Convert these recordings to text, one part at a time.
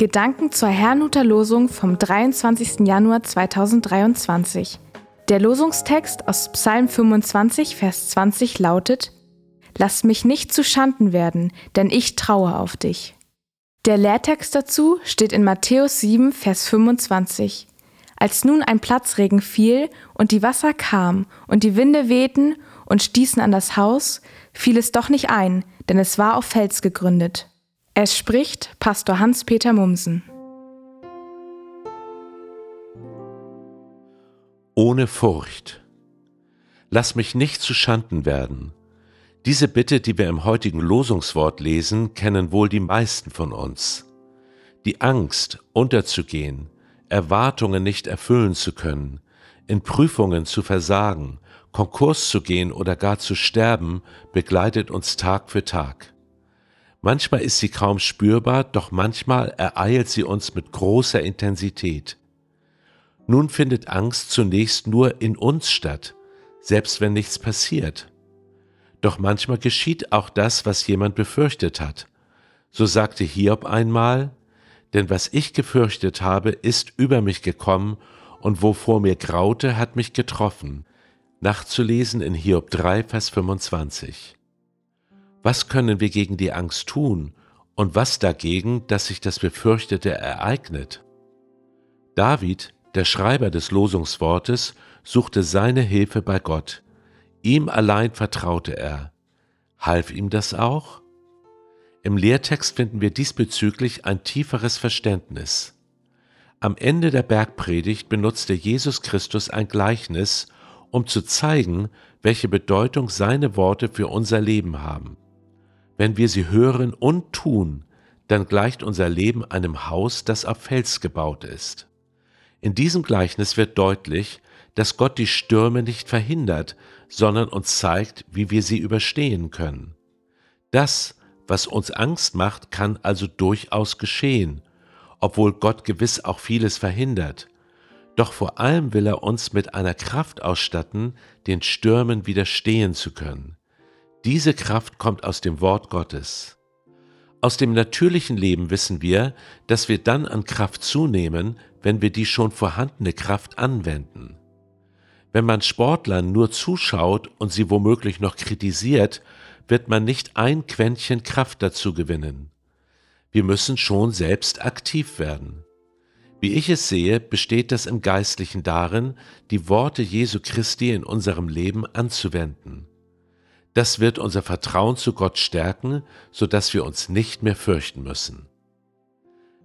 Gedanken zur Herrnhuter Losung vom 23. Januar 2023. Der Losungstext aus Psalm 25, Vers 20 lautet: Lass mich nicht zu Schanden werden, denn ich traue auf dich. Der Lehrtext dazu steht in Matthäus 7, Vers 25. Als nun ein Platzregen fiel und die Wasser kamen und die Winde wehten und stießen an das Haus, fiel es doch nicht ein, denn es war auf Fels gegründet. Es spricht Pastor Hans-Peter Mumsen. Ohne Furcht. Lass mich nicht zu Schanden werden. Diese Bitte, die wir im heutigen Losungswort lesen, kennen wohl die meisten von uns. Die Angst, unterzugehen, Erwartungen nicht erfüllen zu können, in Prüfungen zu versagen, Konkurs zu gehen oder gar zu sterben, begleitet uns Tag für Tag. Manchmal ist sie kaum spürbar, doch manchmal ereilt sie uns mit großer Intensität. Nun findet Angst zunächst nur in uns statt, selbst wenn nichts passiert. Doch manchmal geschieht auch das, was jemand befürchtet hat. So sagte Hiob einmal, denn was ich gefürchtet habe, ist über mich gekommen, und wovor mir graute, hat mich getroffen. Nachzulesen in Hiob 3, Vers 25. Was können wir gegen die Angst tun und was dagegen, dass sich das Befürchtete ereignet? David, der Schreiber des Losungswortes, suchte seine Hilfe bei Gott. Ihm allein vertraute er. Half ihm das auch? Im Lehrtext finden wir diesbezüglich ein tieferes Verständnis. Am Ende der Bergpredigt benutzte Jesus Christus ein Gleichnis, um zu zeigen, welche Bedeutung seine Worte für unser Leben haben. Wenn wir sie hören und tun, dann gleicht unser Leben einem Haus, das auf Fels gebaut ist. In diesem Gleichnis wird deutlich, dass Gott die Stürme nicht verhindert, sondern uns zeigt, wie wir sie überstehen können. Das, was uns Angst macht, kann also durchaus geschehen, obwohl Gott gewiss auch vieles verhindert. Doch vor allem will er uns mit einer Kraft ausstatten, den Stürmen widerstehen zu können. Diese Kraft kommt aus dem Wort Gottes. Aus dem natürlichen Leben wissen wir, dass wir dann an Kraft zunehmen, wenn wir die schon vorhandene Kraft anwenden. Wenn man Sportlern nur zuschaut und sie womöglich noch kritisiert, wird man nicht ein Quäntchen Kraft dazu gewinnen. Wir müssen schon selbst aktiv werden. Wie ich es sehe, besteht das im Geistlichen darin, die Worte Jesu Christi in unserem Leben anzuwenden. Das wird unser Vertrauen zu Gott stärken, so dass wir uns nicht mehr fürchten müssen.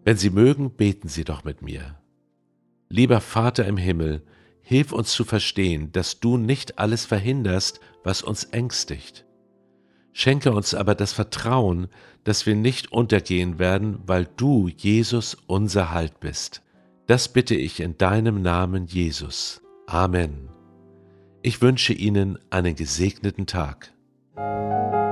Wenn Sie mögen, beten Sie doch mit mir. Lieber Vater im Himmel, hilf uns zu verstehen, dass du nicht alles verhinderst, was uns ängstigt. Schenke uns aber das Vertrauen, dass wir nicht untergehen werden, weil du, Jesus, unser Halt bist. Das bitte ich in deinem Namen, Jesus. Amen. Ich wünsche Ihnen einen gesegneten Tag. Música